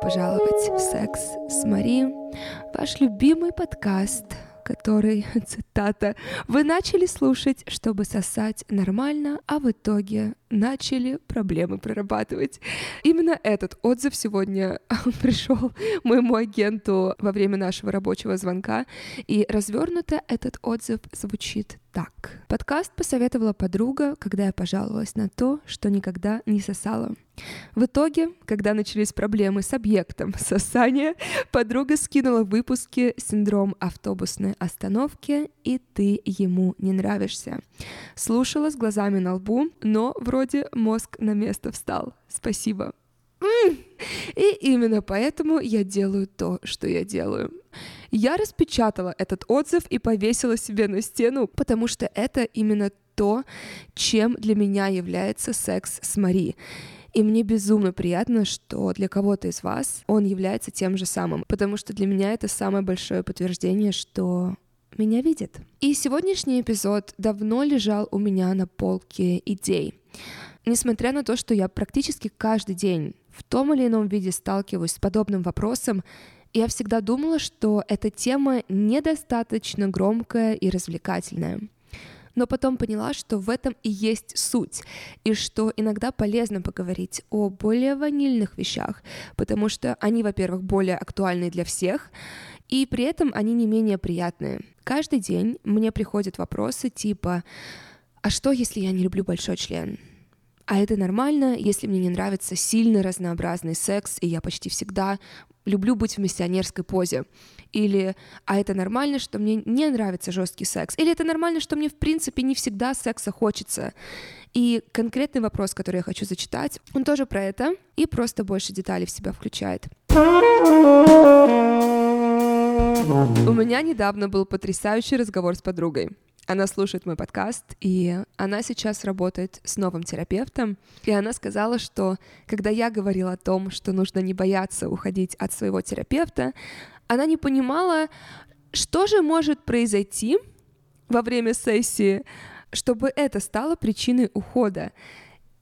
пожаловать в «Секс с Мари», ваш любимый подкаст, который, цитата, «вы начали слушать, чтобы сосать нормально, а в итоге начали проблемы прорабатывать. Именно этот отзыв сегодня пришел моему агенту во время нашего рабочего звонка, и развернуто этот отзыв звучит так. Подкаст посоветовала подруга, когда я пожаловалась на то, что никогда не сосала. В итоге, когда начались проблемы с объектом сосания, подруга скинула в выпуске синдром автобусной остановки «И ты ему не нравишься». Слушала с глазами на лбу, но вроде вроде мозг на место встал. Спасибо. И именно поэтому я делаю то, что я делаю. Я распечатала этот отзыв и повесила себе на стену, потому что это именно то, чем для меня является секс с Мари. И мне безумно приятно, что для кого-то из вас он является тем же самым, потому что для меня это самое большое подтверждение, что меня видит. И сегодняшний эпизод давно лежал у меня на полке идей. Несмотря на то, что я практически каждый день в том или ином виде сталкиваюсь с подобным вопросом, я всегда думала, что эта тема недостаточно громкая и развлекательная. Но потом поняла, что в этом и есть суть, и что иногда полезно поговорить о более ванильных вещах, потому что они, во-первых, более актуальны для всех, и при этом они не менее приятные. Каждый день мне приходят вопросы типа «А что, если я не люблю большой член?» А это нормально, если мне не нравится сильный разнообразный секс, и я почти всегда люблю быть в миссионерской позе. Или а это нормально, что мне не нравится жесткий секс. Или это нормально, что мне в принципе не всегда секса хочется. И конкретный вопрос, который я хочу зачитать, он тоже про это и просто больше деталей в себя включает. У меня недавно был потрясающий разговор с подругой. Она слушает мой подкаст, и она сейчас работает с новым терапевтом. И она сказала, что когда я говорила о том, что нужно не бояться уходить от своего терапевта, она не понимала, что же может произойти во время сессии, чтобы это стало причиной ухода.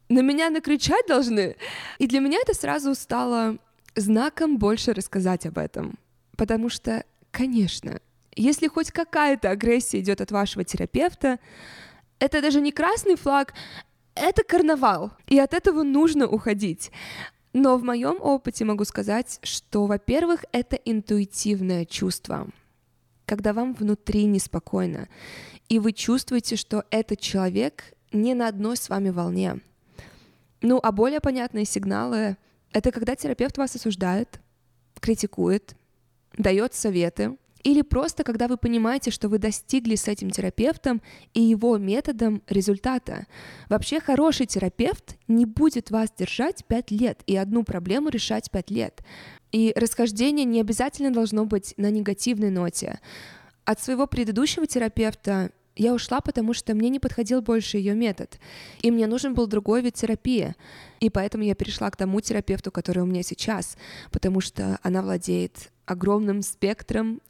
На меня накричать должны. И для меня это сразу стало знаком больше рассказать об этом. Потому что, конечно, если хоть какая-то агрессия идет от вашего терапевта, это даже не красный флаг, это карнавал, и от этого нужно уходить. Но в моем опыте могу сказать, что, во-первых, это интуитивное чувство, когда вам внутри неспокойно, и вы чувствуете, что этот человек не на одной с вами волне. Ну, а более понятные сигналы — это когда терапевт вас осуждает, критикует, дает советы, или просто когда вы понимаете, что вы достигли с этим терапевтом и его методом результата. Вообще хороший терапевт не будет вас держать 5 лет и одну проблему решать 5 лет. И расхождение не обязательно должно быть на негативной ноте. От своего предыдущего терапевта я ушла, потому что мне не подходил больше ее метод, и мне нужен был другой вид терапии. И поэтому я перешла к тому терапевту, который у меня сейчас, потому что она владеет огромным спектром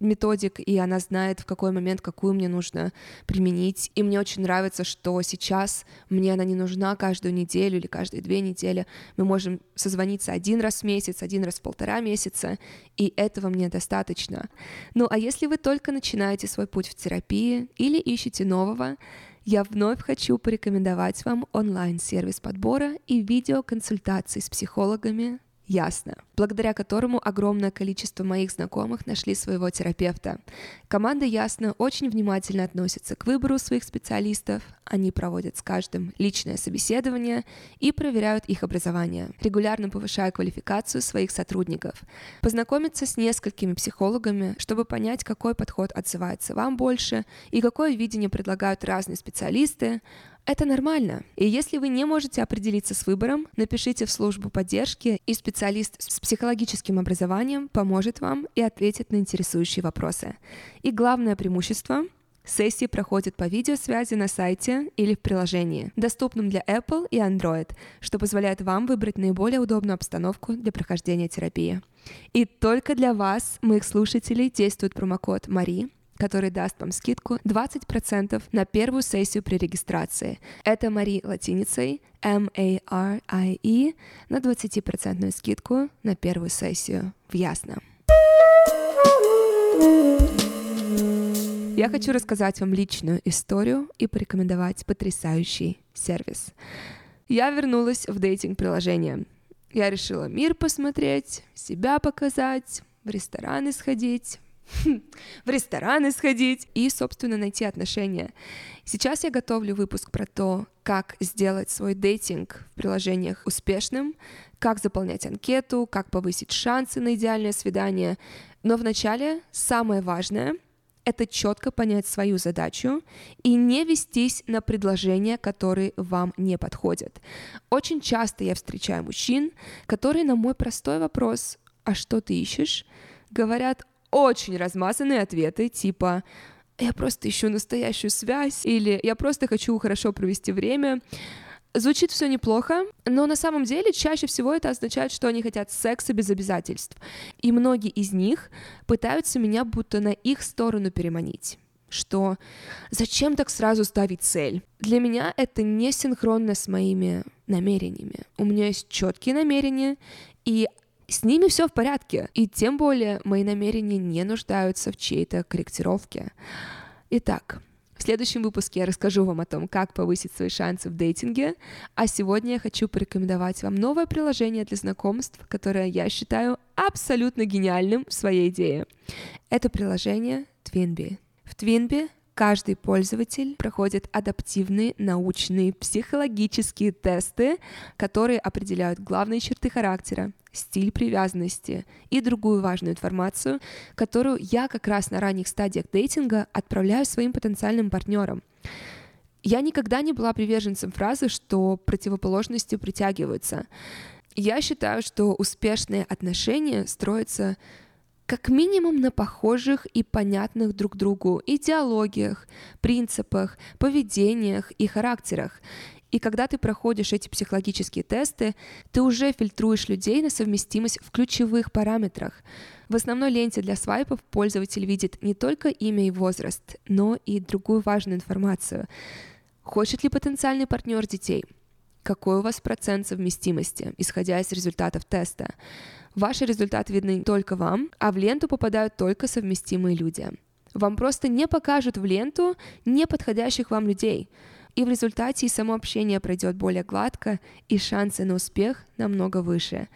методик, и она знает, в какой момент какую мне нужно применить. И мне очень нравится, что сейчас мне она не нужна каждую неделю или каждые две недели. Мы можем созвониться один раз в месяц, один раз в полтора месяца, и этого мне достаточно. Ну а если вы только начинаете свой путь в терапии или ищете нового, я вновь хочу порекомендовать вам онлайн-сервис подбора и видеоконсультаций с психологами Ясно, благодаря которому огромное количество моих знакомых нашли своего терапевта. Команда Ясно очень внимательно относится к выбору своих специалистов, они проводят с каждым личное собеседование и проверяют их образование, регулярно повышая квалификацию своих сотрудников. Познакомиться с несколькими психологами, чтобы понять, какой подход отзывается вам больше и какое видение предлагают разные специалисты, это нормально. И если вы не можете определиться с выбором, напишите в службу поддержки, и специалист с психологическим образованием поможет вам и ответит на интересующие вопросы. И главное преимущество Сессии проходят по видеосвязи на сайте или в приложении, доступном для Apple и Android, что позволяет вам выбрать наиболее удобную обстановку для прохождения терапии. И только для вас, моих слушателей, действует промокод МАРИ, который даст вам скидку 20% на первую сессию при регистрации. Это Мари латиницей M-A-R-I-E на 20% скидку на первую сессию в Ясно. Я хочу рассказать вам личную историю и порекомендовать потрясающий сервис. Я вернулась в дейтинг-приложение. Я решила мир посмотреть, себя показать, в рестораны сходить, в рестораны сходить и, собственно, найти отношения. Сейчас я готовлю выпуск про то, как сделать свой дейтинг в приложениях успешным, как заполнять анкету, как повысить шансы на идеальное свидание. Но вначале самое важное — это четко понять свою задачу и не вестись на предложения, которые вам не подходят. Очень часто я встречаю мужчин, которые на мой простой вопрос «А что ты ищешь?» говорят очень размазанные ответы, типа «я просто ищу настоящую связь» или «я просто хочу хорошо провести время». Звучит все неплохо, но на самом деле чаще всего это означает, что они хотят секса без обязательств. И многие из них пытаются меня будто на их сторону переманить что зачем так сразу ставить цель? Для меня это не синхронно с моими намерениями. У меня есть четкие намерения, и с ними все в порядке, и тем более мои намерения не нуждаются в чьей-то корректировке. Итак, в следующем выпуске я расскажу вам о том, как повысить свои шансы в дейтинге, а сегодня я хочу порекомендовать вам новое приложение для знакомств, которое я считаю абсолютно гениальным в своей идее. Это приложение Twinbee. В Twinbee каждый пользователь проходит адаптивные научные психологические тесты, которые определяют главные черты характера, стиль привязанности и другую важную информацию, которую я как раз на ранних стадиях дейтинга отправляю своим потенциальным партнерам. Я никогда не была приверженцем фразы, что противоположности притягиваются. Я считаю, что успешные отношения строятся как минимум на похожих и понятных друг другу идеологиях, принципах, поведениях и характерах. И когда ты проходишь эти психологические тесты, ты уже фильтруешь людей на совместимость в ключевых параметрах. В основной ленте для свайпов пользователь видит не только имя и возраст, но и другую важную информацию. Хочет ли потенциальный партнер детей? Какой у вас процент совместимости, исходя из результатов теста? Ваши результаты видны только вам, а в ленту попадают только совместимые люди. Вам просто не покажут в ленту неподходящих вам людей. И в результате и само общение пройдет более гладко, и шансы на успех намного выше.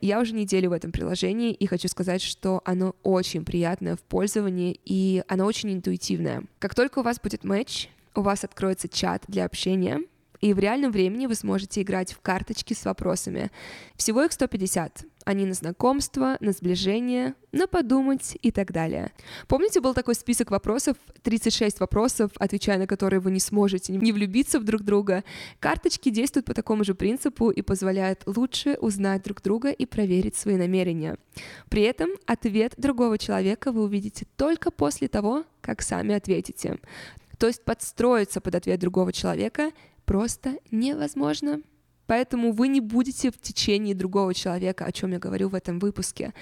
Я уже неделю в этом приложении и хочу сказать, что оно очень приятное в пользовании и оно очень интуитивное. Как только у вас будет матч, у вас откроется чат для общения, и в реальном времени вы сможете играть в карточки с вопросами. Всего их 150. Они на знакомство, на сближение, на подумать и так далее. Помните, был такой список вопросов, 36 вопросов, отвечая на которые вы не сможете не влюбиться в друг друга? Карточки действуют по такому же принципу и позволяют лучше узнать друг друга и проверить свои намерения. При этом ответ другого человека вы увидите только после того, как сами ответите. То есть подстроиться под ответ другого человека просто невозможно. Поэтому вы не будете в течение другого человека, о чем я говорю в этом выпуске.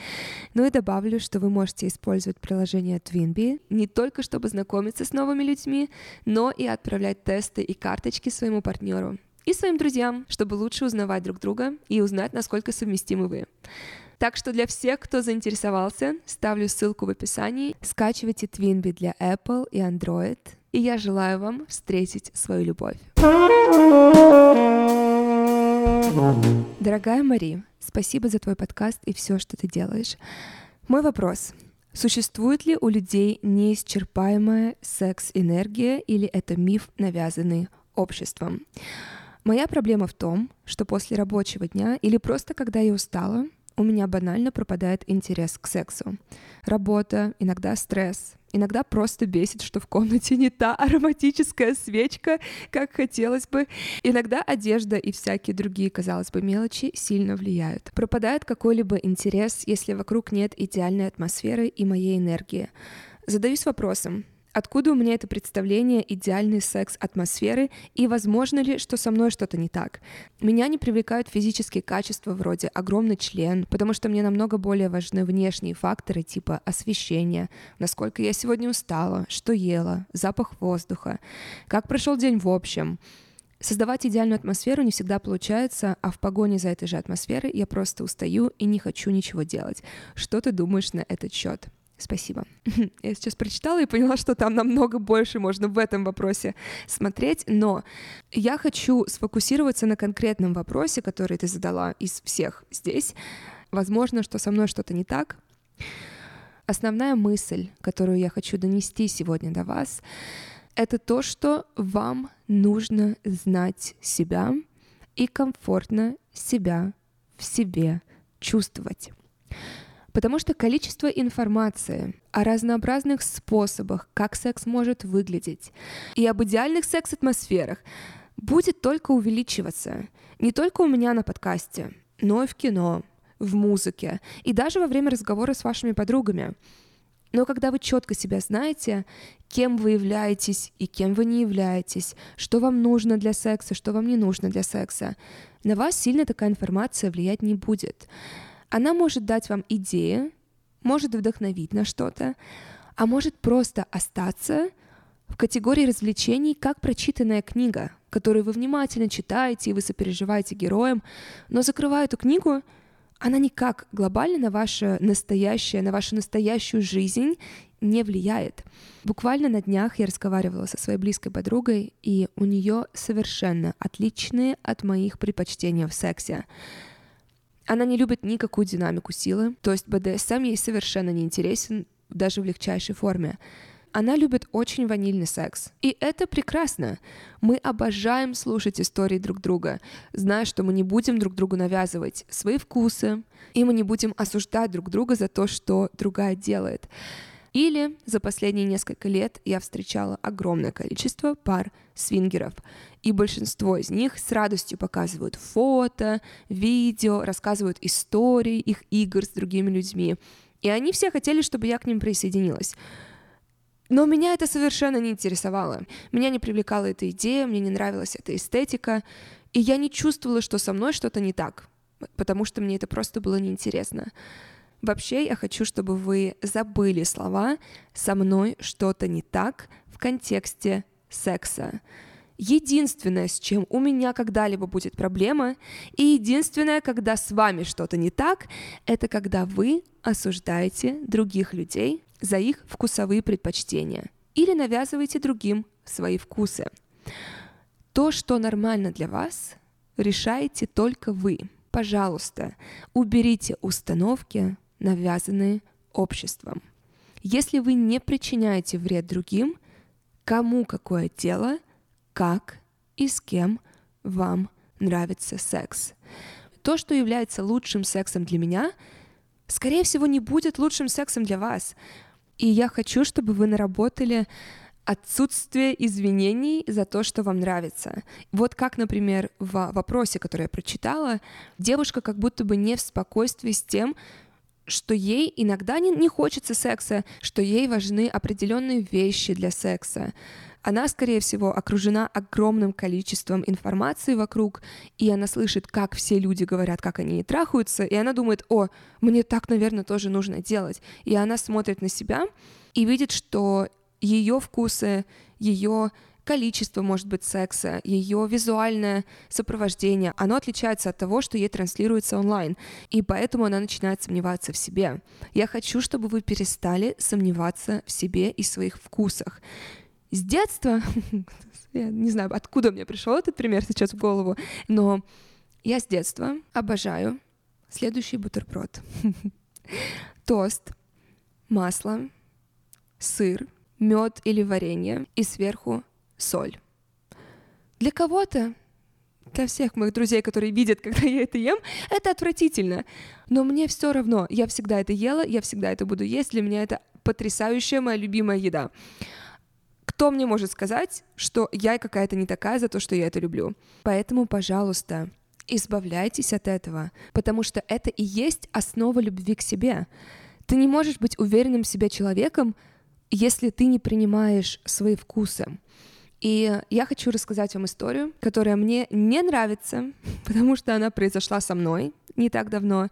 Ну и добавлю, что вы можете использовать приложение Twinbee не только чтобы знакомиться с новыми людьми, но и отправлять тесты и карточки своему партнеру и своим друзьям, чтобы лучше узнавать друг друга и узнать, насколько совместимы вы. Так что для всех, кто заинтересовался, ставлю ссылку в описании. Скачивайте Twinbee для Apple и Android. И я желаю вам встретить свою любовь. Дорогая Мари, спасибо за твой подкаст и все, что ты делаешь. Мой вопрос. Существует ли у людей неисчерпаемая секс-энергия или это миф, навязанный обществом? Моя проблема в том, что после рабочего дня или просто когда я устала, у меня банально пропадает интерес к сексу. Работа, иногда стресс, иногда просто бесит, что в комнате не та ароматическая свечка, как хотелось бы. Иногда одежда и всякие другие, казалось бы, мелочи сильно влияют. Пропадает какой-либо интерес, если вокруг нет идеальной атмосферы и моей энергии. Задаюсь вопросом, Откуда у меня это представление идеальной секс-атмосферы и возможно ли, что со мной что-то не так? Меня не привлекают физические качества вроде огромный член, потому что мне намного более важны внешние факторы типа освещения, насколько я сегодня устала, что ела, запах воздуха, как прошел день в общем. Создавать идеальную атмосферу не всегда получается, а в погоне за этой же атмосферой я просто устаю и не хочу ничего делать. Что ты думаешь на этот счет? Спасибо. Я сейчас прочитала и поняла, что там намного больше можно в этом вопросе смотреть, но я хочу сфокусироваться на конкретном вопросе, который ты задала из всех здесь. Возможно, что со мной что-то не так. Основная мысль, которую я хочу донести сегодня до вас, это то, что вам нужно знать себя и комфортно себя в себе чувствовать. Потому что количество информации о разнообразных способах, как секс может выглядеть, и об идеальных секс-атмосферах будет только увеличиваться. Не только у меня на подкасте, но и в кино, в музыке, и даже во время разговора с вашими подругами. Но когда вы четко себя знаете, кем вы являетесь и кем вы не являетесь, что вам нужно для секса, что вам не нужно для секса, на вас сильно такая информация влиять не будет. Она может дать вам идеи, может вдохновить на что-то, а может просто остаться в категории развлечений, как прочитанная книга, которую вы внимательно читаете и вы сопереживаете героям, но закрывая эту книгу, она никак глобально на ваше настоящее, на вашу настоящую жизнь не влияет. Буквально на днях я разговаривала со своей близкой подругой, и у нее совершенно отличные от моих предпочтения в сексе. Она не любит никакую динамику силы, то есть БДСМ ей совершенно не интересен, даже в легчайшей форме. Она любит очень ванильный секс. И это прекрасно. Мы обожаем слушать истории друг друга, зная, что мы не будем друг другу навязывать свои вкусы, и мы не будем осуждать друг друга за то, что другая делает. Или за последние несколько лет я встречала огромное количество пар свингеров, и большинство из них с радостью показывают фото, видео, рассказывают истории их игр с другими людьми. И они все хотели, чтобы я к ним присоединилась. Но меня это совершенно не интересовало. Меня не привлекала эта идея, мне не нравилась эта эстетика, и я не чувствовала, что со мной что-то не так, потому что мне это просто было неинтересно. Вообще, я хочу, чтобы вы забыли слова «со мной что-то не так» в контексте секса. Единственное, с чем у меня когда-либо будет проблема, и единственное, когда с вами что-то не так, это когда вы осуждаете других людей за их вкусовые предпочтения или навязываете другим свои вкусы. То, что нормально для вас, решаете только вы. Пожалуйста, уберите установки, навязанные обществом. Если вы не причиняете вред другим, кому какое дело, как и с кем вам нравится секс. То, что является лучшим сексом для меня, скорее всего, не будет лучшим сексом для вас. И я хочу, чтобы вы наработали отсутствие извинений за то, что вам нравится. Вот как, например, в вопросе, который я прочитала, девушка как будто бы не в спокойствии с тем, что ей иногда не, не хочется секса, что ей важны определенные вещи для секса. Она, скорее всего, окружена огромным количеством информации вокруг, и она слышит, как все люди говорят, как они трахаются, и она думает, о, мне так, наверное, тоже нужно делать. И она смотрит на себя и видит, что ее вкусы, ее количество, может быть, секса, ее визуальное сопровождение, оно отличается от того, что ей транслируется онлайн, и поэтому она начинает сомневаться в себе. Я хочу, чтобы вы перестали сомневаться в себе и своих вкусах. С детства, я не знаю, откуда мне пришел этот пример сейчас в голову, но я с детства обожаю следующий бутерброд. Тост, масло, сыр, мед или варенье и сверху соль. Для кого-то, для всех моих друзей, которые видят, когда я это ем, это отвратительно. Но мне все равно. Я всегда это ела, я всегда это буду есть. Для меня это потрясающая моя любимая еда. Кто мне может сказать, что я какая-то не такая за то, что я это люблю? Поэтому, пожалуйста, избавляйтесь от этого, потому что это и есть основа любви к себе. Ты не можешь быть уверенным в себе человеком, если ты не принимаешь свои вкусы. И я хочу рассказать вам историю, которая мне не нравится, потому что она произошла со мной не так давно,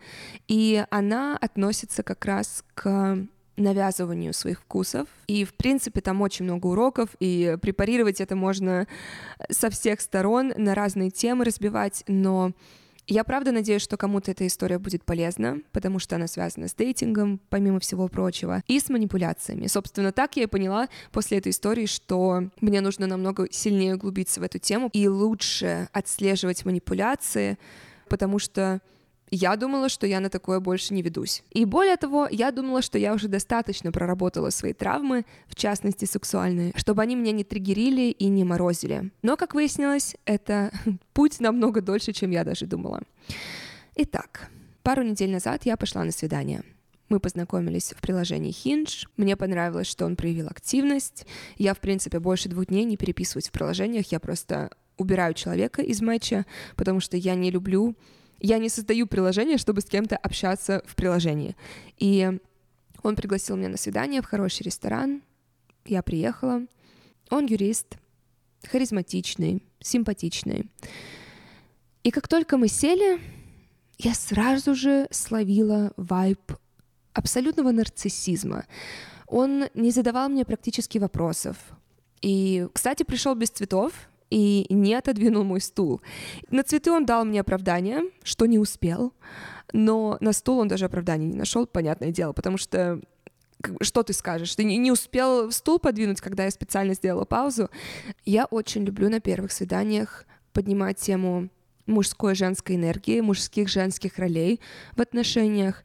и она относится как раз к навязыванию своих вкусов. И, в принципе, там очень много уроков, и препарировать это можно со всех сторон, на разные темы разбивать, но я правда надеюсь, что кому-то эта история будет полезна, потому что она связана с дейтингом, помимо всего прочего, и с манипуляциями. Собственно, так я и поняла после этой истории, что мне нужно намного сильнее углубиться в эту тему и лучше отслеживать манипуляции, потому что я думала, что я на такое больше не ведусь. И более того, я думала, что я уже достаточно проработала свои травмы, в частности сексуальные, чтобы они меня не триггерили и не морозили. Но, как выяснилось, это путь намного дольше, чем я даже думала. Итак, пару недель назад я пошла на свидание. Мы познакомились в приложении Hinge. Мне понравилось, что он проявил активность. Я, в принципе, больше двух дней не переписываюсь в приложениях. Я просто убираю человека из матча, потому что я не люблю я не создаю приложение, чтобы с кем-то общаться в приложении. И он пригласил меня на свидание в хороший ресторан. Я приехала. Он юрист, харизматичный, симпатичный. И как только мы сели, я сразу же словила вайб абсолютного нарциссизма. Он не задавал мне практически вопросов. И, кстати, пришел без цветов, и не отодвинул мой стул. На цветы он дал мне оправдание, что не успел, но на стул он даже оправдания не нашел, понятное дело, потому что что ты скажешь? Ты не успел стул подвинуть, когда я специально сделала паузу. Я очень люблю на первых свиданиях поднимать тему мужской и женской энергии, мужских женских ролей в отношениях.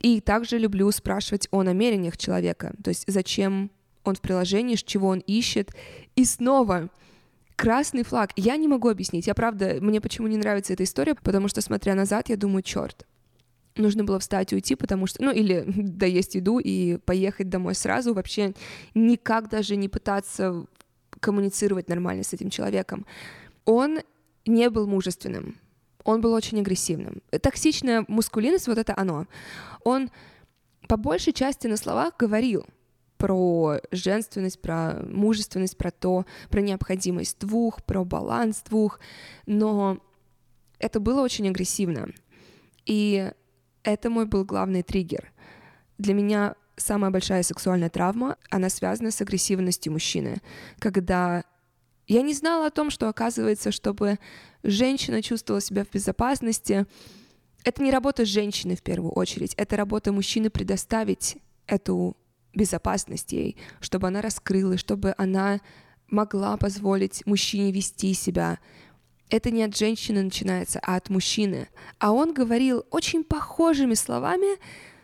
И также люблю спрашивать о намерениях человека, то есть зачем он в приложении, чего он ищет. И снова красный флаг. Я не могу объяснить. Я правда, мне почему не нравится эта история, потому что, смотря назад, я думаю, черт, нужно было встать и уйти, потому что, ну, или доесть еду и поехать домой сразу, вообще никак даже не пытаться коммуницировать нормально с этим человеком. Он не был мужественным, он был очень агрессивным. Токсичная мускулинность, вот это оно. Он по большей части на словах говорил — про женственность, про мужественность, про то, про необходимость двух, про баланс двух, но это было очень агрессивно. И это мой был главный триггер. Для меня самая большая сексуальная травма, она связана с агрессивностью мужчины, когда я не знала о том, что оказывается, чтобы женщина чувствовала себя в безопасности, это не работа женщины в первую очередь, это работа мужчины предоставить эту безопасность ей, чтобы она раскрылась, чтобы она могла позволить мужчине вести себя. Это не от женщины начинается, а от мужчины. А он говорил очень похожими словами,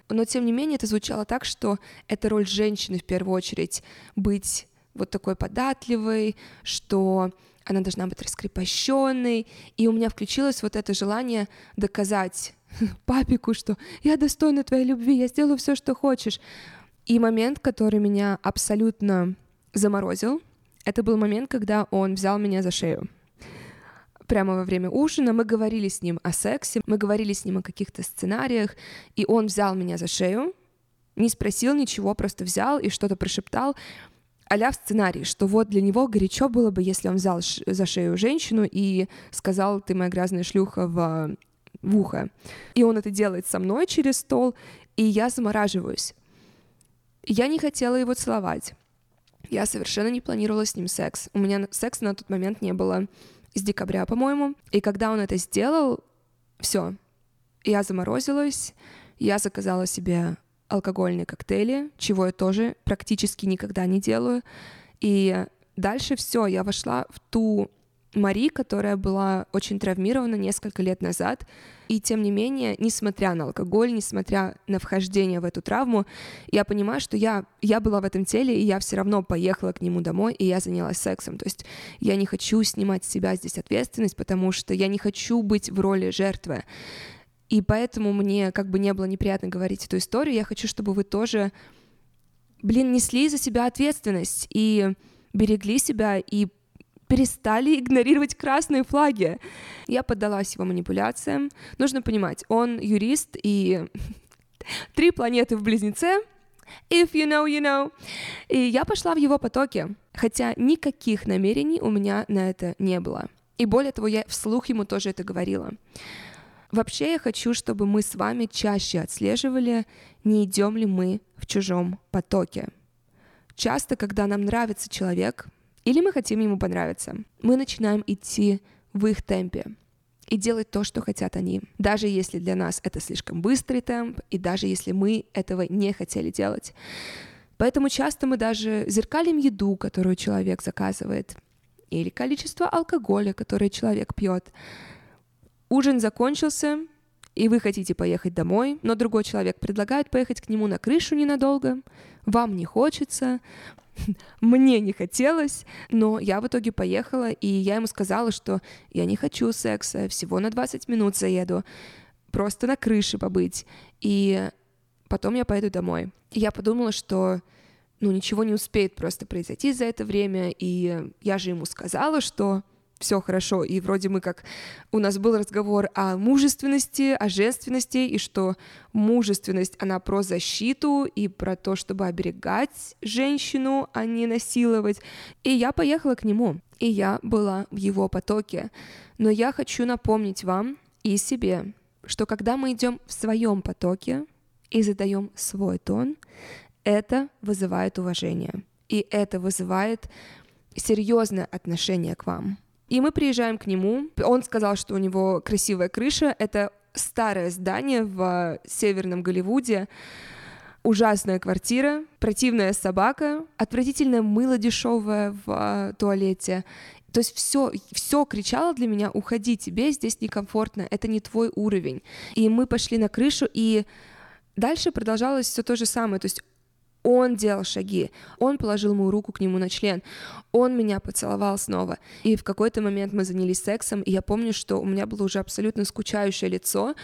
но тем не менее это звучало так, что это роль женщины в первую очередь быть вот такой податливой, что она должна быть раскрепощенной, и у меня включилось вот это желание доказать папику, что я достойна твоей любви, я сделаю все, что хочешь. И момент, который меня абсолютно заморозил, это был момент, когда он взял меня за шею. Прямо во время ужина мы говорили с ним о сексе, мы говорили с ним о каких-то сценариях, и он взял меня за шею, не спросил ничего, просто взял и что-то прошептал, а в сценарий, что вот для него горячо было бы, если он взял за шею женщину и сказал, ты моя грязная шлюха в, в ухо. И он это делает со мной через стол, и я замораживаюсь. Я не хотела его целовать. Я совершенно не планировала с ним секс. У меня секса на тот момент не было с декабря, по-моему. И когда он это сделал, все. Я заморозилась, я заказала себе алкогольные коктейли, чего я тоже практически никогда не делаю. И дальше все, я вошла в ту Мари, которая была очень травмирована несколько лет назад, и тем не менее, несмотря на алкоголь, несмотря на вхождение в эту травму, я понимаю, что я, я была в этом теле, и я все равно поехала к нему домой, и я занялась сексом. То есть я не хочу снимать с себя здесь ответственность, потому что я не хочу быть в роли жертвы. И поэтому мне как бы не было неприятно говорить эту историю. Я хочу, чтобы вы тоже, блин, несли за себя ответственность и берегли себя и перестали игнорировать красные флаги. Я поддалась его манипуляциям. Нужно понимать, он юрист, и три планеты в Близнеце If you know, you know. И я пошла в его потоке, хотя никаких намерений у меня на это не было. И более того, я вслух ему тоже это говорила. Вообще я хочу, чтобы мы с вами чаще отслеживали, не идем ли мы в чужом потоке. Часто, когда нам нравится человек, или мы хотим ему понравиться, мы начинаем идти в их темпе и делать то, что хотят они. Даже если для нас это слишком быстрый темп, и даже если мы этого не хотели делать. Поэтому часто мы даже зеркалим еду, которую человек заказывает, или количество алкоголя, которое человек пьет. Ужин закончился, и вы хотите поехать домой, но другой человек предлагает поехать к нему на крышу ненадолго, вам не хочется, мне не хотелось, но я в итоге поехала, и я ему сказала, что я не хочу секса, всего на 20 минут заеду, просто на крыше побыть, и потом я поеду домой. И я подумала, что ну, ничего не успеет просто произойти за это время, и я же ему сказала, что все хорошо, и вроде мы как... У нас был разговор о мужественности, о женственности, и что мужественность, она про защиту и про то, чтобы оберегать женщину, а не насиловать. И я поехала к нему, и я была в его потоке. Но я хочу напомнить вам и себе, что когда мы идем в своем потоке и задаем свой тон, это вызывает уважение. И это вызывает серьезное отношение к вам. И мы приезжаем к нему. Он сказал, что у него красивая крыша. Это старое здание в северном Голливуде. Ужасная квартира, противная собака, отвратительное мыло дешевое в а, туалете. То есть все, все кричало для меня, уходи, тебе здесь некомфортно, это не твой уровень. И мы пошли на крышу, и дальше продолжалось все то же самое. То есть он делал шаги, он положил мою руку к нему на член, он меня поцеловал снова. И в какой-то момент мы занялись сексом, и я помню, что у меня было уже абсолютно скучающее лицо,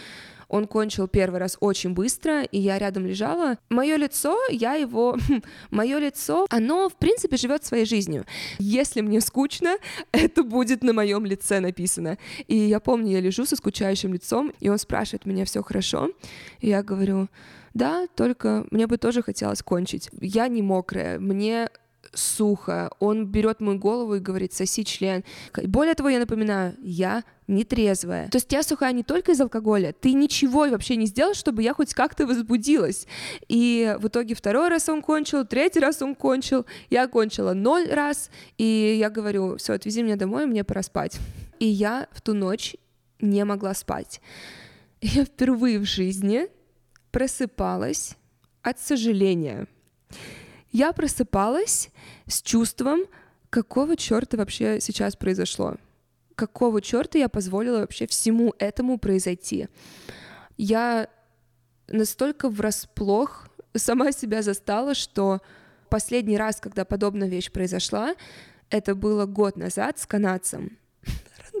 он кончил первый раз очень быстро, и я рядом лежала. Мое лицо, я его... Мое лицо, оно, в принципе, живет своей жизнью. Если мне скучно, это будет на моем лице написано. И я помню, я лежу со скучающим лицом, и он спрашивает меня, все хорошо? И я говорю, да, только мне бы тоже хотелось кончить. Я не мокрая, мне сухо. Он берет мою голову и говорит, соси член. Более того, я напоминаю, я нетрезвая. То есть я сухая не только из алкоголя, ты ничего вообще не сделал, чтобы я хоть как-то возбудилась. И в итоге второй раз он кончил, третий раз он кончил, я кончила ноль раз, и я говорю, все, отвези меня домой, мне пора спать. И я в ту ночь не могла спать. Я впервые в жизни просыпалась от сожаления. Я просыпалась с чувством, какого черта вообще сейчас произошло. Какого черта я позволила вообще всему этому произойти. Я настолько врасплох сама себя застала, что последний раз, когда подобная вещь произошла, это было год назад с канадцем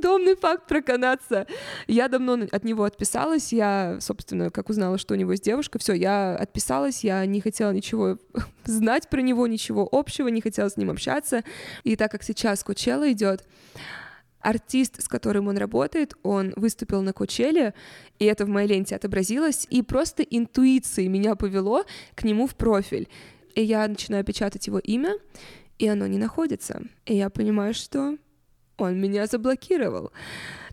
рандомный факт про канадца. Я давно от него отписалась, я, собственно, как узнала, что у него есть девушка, все, я отписалась, я не хотела ничего знать про него, ничего общего, не хотела с ним общаться. И так как сейчас Кучела идет, артист, с которым он работает, он выступил на Кучеле, и это в моей ленте отобразилось, и просто интуицией меня повело к нему в профиль. И я начинаю печатать его имя, и оно не находится. И я понимаю, что он меня заблокировал.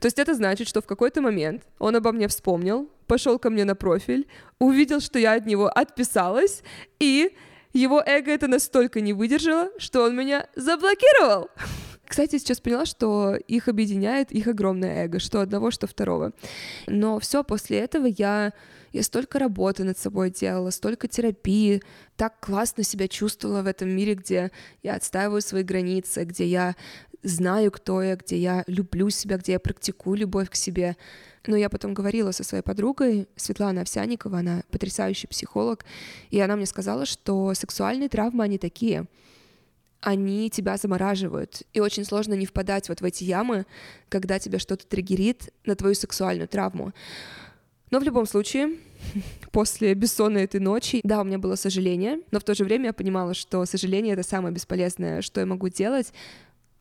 То есть это значит, что в какой-то момент он обо мне вспомнил, пошел ко мне на профиль, увидел, что я от него отписалась, и его эго это настолько не выдержало, что он меня заблокировал. Кстати, сейчас поняла, что их объединяет их огромное эго, что одного, что второго. Но все после этого я, я столько работы над собой делала, столько терапии, так классно себя чувствовала в этом мире, где я отстаиваю свои границы, где я знаю, кто я, где я люблю себя, где я практикую любовь к себе. Но я потом говорила со своей подругой, Светлана Овсяникова, она потрясающий психолог, и она мне сказала, что сексуальные травмы, они такие, они тебя замораживают, и очень сложно не впадать вот в эти ямы, когда тебя что-то триггерит на твою сексуальную травму. Но в любом случае, после бессонной этой ночи, да, у меня было сожаление, но в то же время я понимала, что сожаление — это самое бесполезное, что я могу делать,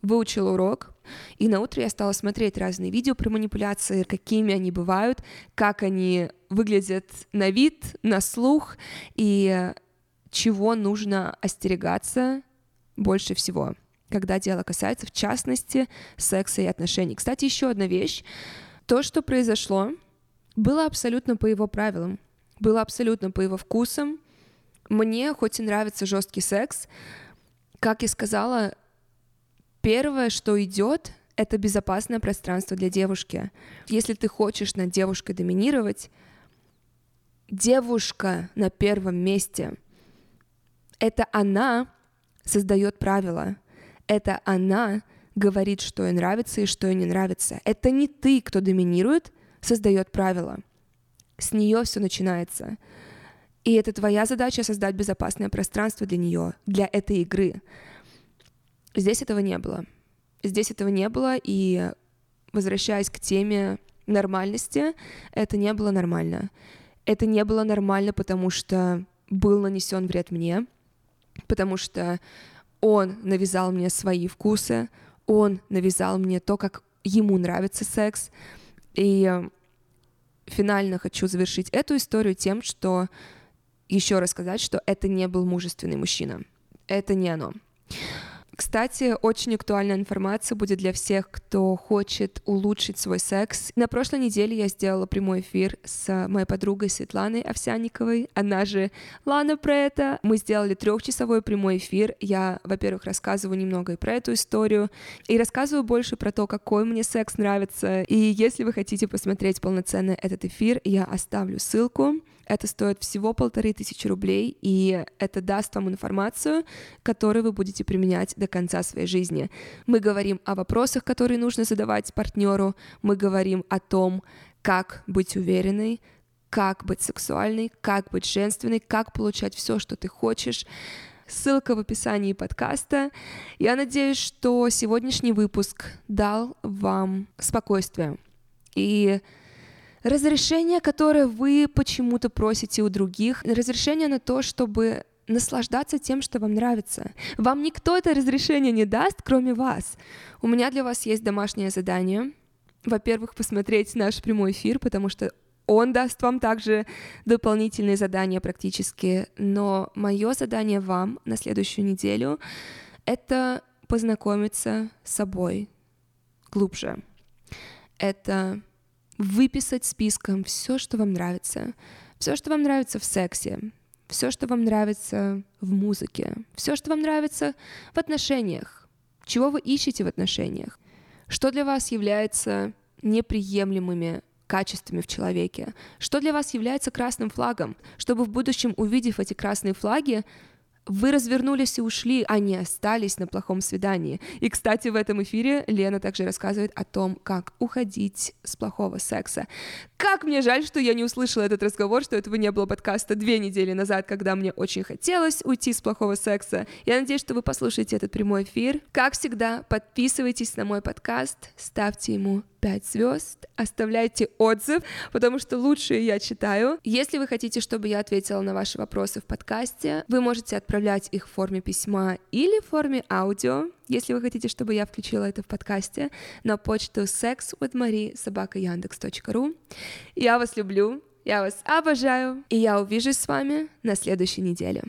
выучила урок, и на утро я стала смотреть разные видео про манипуляции, какими они бывают, как они выглядят на вид, на слух, и чего нужно остерегаться больше всего, когда дело касается, в частности, секса и отношений. Кстати, еще одна вещь. То, что произошло, было абсолютно по его правилам, было абсолютно по его вкусам. Мне хоть и нравится жесткий секс, как я сказала, первое, что идет, это безопасное пространство для девушки. Если ты хочешь над девушкой доминировать, девушка на первом месте. Это она создает правила. Это она говорит, что ей нравится и что ей не нравится. Это не ты, кто доминирует, создает правила. С нее все начинается. И это твоя задача создать безопасное пространство для нее, для этой игры. Здесь этого не было. Здесь этого не было, и возвращаясь к теме нормальности, это не было нормально. Это не было нормально, потому что был нанесен вред мне, потому что он навязал мне свои вкусы, он навязал мне то, как ему нравится секс. И финально хочу завершить эту историю тем, что еще раз сказать, что это не был мужественный мужчина. Это не оно. Кстати, очень актуальная информация будет для всех, кто хочет улучшить свой секс. На прошлой неделе я сделала прямой эфир с моей подругой Светланой Овсянниковой, она же Лана про это. Мы сделали трехчасовой прямой эфир. Я, во-первых, рассказываю немного и про эту историю, и рассказываю больше про то, какой мне секс нравится. И если вы хотите посмотреть полноценно этот эфир, я оставлю ссылку. Это стоит всего полторы тысячи рублей, и это даст вам информацию, которую вы будете применять до конца своей жизни. Мы говорим о вопросах, которые нужно задавать партнеру, мы говорим о том, как быть уверенной, как быть сексуальной, как быть женственной, как получать все, что ты хочешь. Ссылка в описании подкаста. Я надеюсь, что сегодняшний выпуск дал вам спокойствие. И разрешение, которое вы почему-то просите у других, разрешение на то, чтобы наслаждаться тем, что вам нравится. Вам никто это разрешение не даст, кроме вас. У меня для вас есть домашнее задание. Во-первых, посмотреть наш прямой эфир, потому что он даст вам также дополнительные задания практически. Но мое задание вам на следующую неделю — это познакомиться с собой глубже. Это выписать списком все, что вам нравится. Все, что вам нравится в сексе, все, что вам нравится в музыке, все, что вам нравится в отношениях, чего вы ищете в отношениях, что для вас является неприемлемыми качествами в человеке, что для вас является красным флагом, чтобы в будущем, увидев эти красные флаги, вы развернулись и ушли, а не остались на плохом свидании. И, кстати, в этом эфире Лена также рассказывает о том, как уходить с плохого секса. Как мне жаль, что я не услышала этот разговор, что этого не было подкаста две недели назад, когда мне очень хотелось уйти с плохого секса. Я надеюсь, что вы послушаете этот прямой эфир. Как всегда, подписывайтесь на мой подкаст, ставьте ему 5 звезд, оставляйте отзыв, потому что лучшие я читаю. Если вы хотите, чтобы я ответила на ваши вопросы в подкасте, вы можете отправлять их в форме письма или в форме аудио, если вы хотите, чтобы я включила это в подкасте, на почту sexwithmarie.yandex.ru. Я вас люблю, я вас обожаю, и я увижусь с вами на следующей неделе.